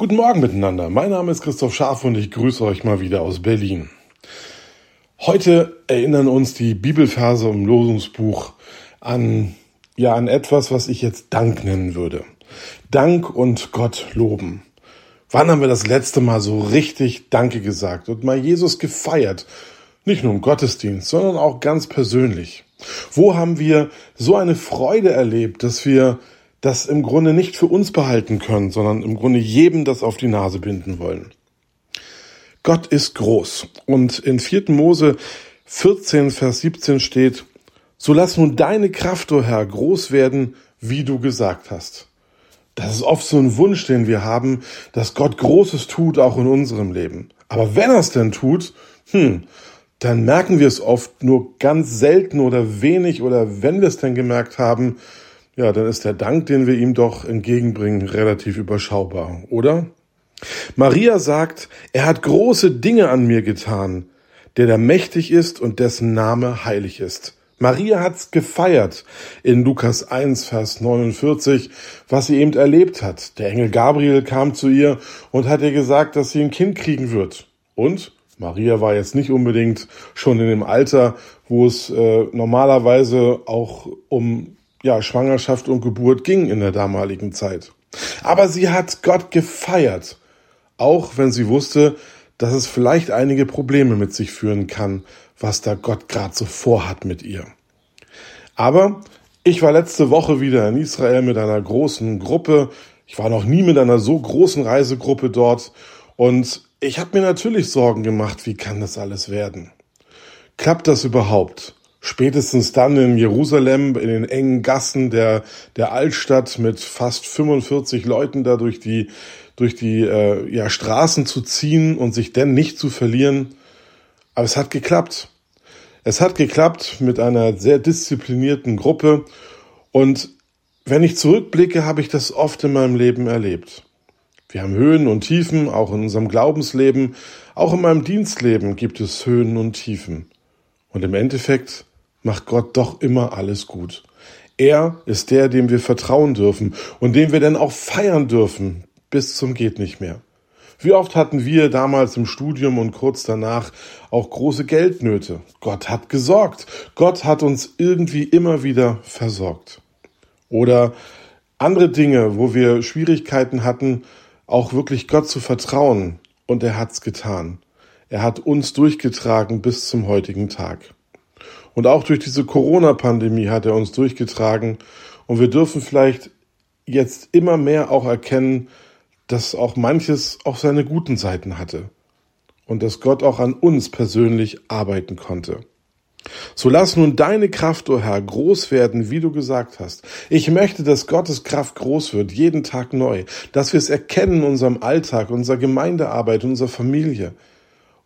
Guten Morgen miteinander. Mein Name ist Christoph Scharf und ich grüße euch mal wieder aus Berlin. Heute erinnern uns die Bibelverse im Losungsbuch an, ja, an etwas, was ich jetzt Dank nennen würde. Dank und Gott loben. Wann haben wir das letzte Mal so richtig Danke gesagt und mal Jesus gefeiert? Nicht nur im Gottesdienst, sondern auch ganz persönlich. Wo haben wir so eine Freude erlebt, dass wir das im Grunde nicht für uns behalten können, sondern im Grunde jedem das auf die Nase binden wollen. Gott ist groß. Und in 4. Mose 14, Vers 17 steht, so lass nun deine Kraft, o oh Herr, groß werden, wie du gesagt hast. Das ist oft so ein Wunsch, den wir haben, dass Gott Großes tut, auch in unserem Leben. Aber wenn er es denn tut, hm, dann merken wir es oft nur ganz selten oder wenig oder wenn wir es denn gemerkt haben, ja, dann ist der Dank, den wir ihm doch entgegenbringen, relativ überschaubar, oder? Maria sagt, er hat große Dinge an mir getan, der da mächtig ist und dessen Name heilig ist. Maria hat's gefeiert in Lukas 1, Vers 49, was sie eben erlebt hat. Der Engel Gabriel kam zu ihr und hat ihr gesagt, dass sie ein Kind kriegen wird. Und Maria war jetzt nicht unbedingt schon in dem Alter, wo es äh, normalerweise auch um ja, Schwangerschaft und Geburt ging in der damaligen Zeit. Aber sie hat Gott gefeiert, auch wenn sie wusste, dass es vielleicht einige Probleme mit sich führen kann, was da Gott gerade so vorhat mit ihr. Aber ich war letzte Woche wieder in Israel mit einer großen Gruppe. Ich war noch nie mit einer so großen Reisegruppe dort und ich habe mir natürlich Sorgen gemacht, wie kann das alles werden? Klappt das überhaupt? Spätestens dann in Jerusalem, in den engen Gassen der, der Altstadt mit fast 45 Leuten da durch die, durch die äh, ja, Straßen zu ziehen und sich denn nicht zu verlieren. Aber es hat geklappt. Es hat geklappt mit einer sehr disziplinierten Gruppe. Und wenn ich zurückblicke, habe ich das oft in meinem Leben erlebt. Wir haben Höhen und Tiefen, auch in unserem Glaubensleben. Auch in meinem Dienstleben gibt es Höhen und Tiefen. Und im Endeffekt macht Gott doch immer alles gut. Er ist der, dem wir vertrauen dürfen und den wir dann auch feiern dürfen bis zum geht nicht mehr. Wie oft hatten wir damals im Studium und kurz danach auch große Geldnöte? Gott hat gesorgt. Gott hat uns irgendwie immer wieder versorgt. Oder andere Dinge, wo wir Schwierigkeiten hatten, auch wirklich Gott zu vertrauen. Und er hat's getan. Er hat uns durchgetragen bis zum heutigen Tag. Und auch durch diese Corona-Pandemie hat er uns durchgetragen. Und wir dürfen vielleicht jetzt immer mehr auch erkennen, dass auch manches auch seine guten Seiten hatte. Und dass Gott auch an uns persönlich arbeiten konnte. So lass nun deine Kraft, o oh Herr, groß werden, wie du gesagt hast. Ich möchte, dass Gottes Kraft groß wird, jeden Tag neu, dass wir es erkennen in unserem Alltag, unserer Gemeindearbeit, unserer Familie.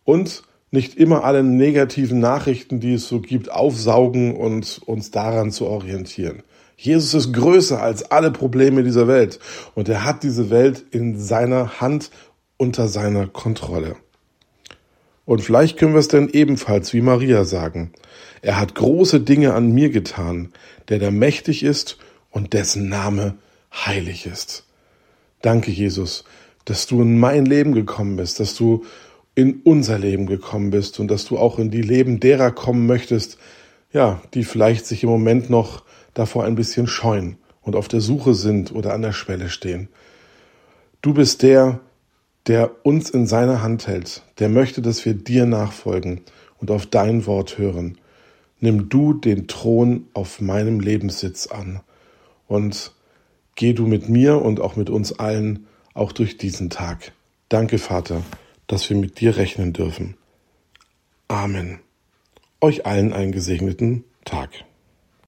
Und nicht immer alle negativen Nachrichten, die es so gibt, aufsaugen und uns daran zu orientieren. Jesus ist größer als alle Probleme dieser Welt und er hat diese Welt in seiner Hand unter seiner Kontrolle. Und vielleicht können wir es dann ebenfalls wie Maria sagen. Er hat große Dinge an mir getan, der da mächtig ist und dessen Name heilig ist. Danke, Jesus, dass du in mein Leben gekommen bist, dass du in unser Leben gekommen bist und dass du auch in die Leben derer kommen möchtest, ja, die vielleicht sich im Moment noch davor ein bisschen scheuen und auf der Suche sind oder an der Schwelle stehen. Du bist der, der uns in seiner Hand hält, der möchte, dass wir dir nachfolgen und auf dein Wort hören. Nimm du den Thron auf meinem Lebenssitz an und geh du mit mir und auch mit uns allen auch durch diesen Tag. Danke, Vater dass wir mit dir rechnen dürfen. Amen. Euch allen einen gesegneten Tag.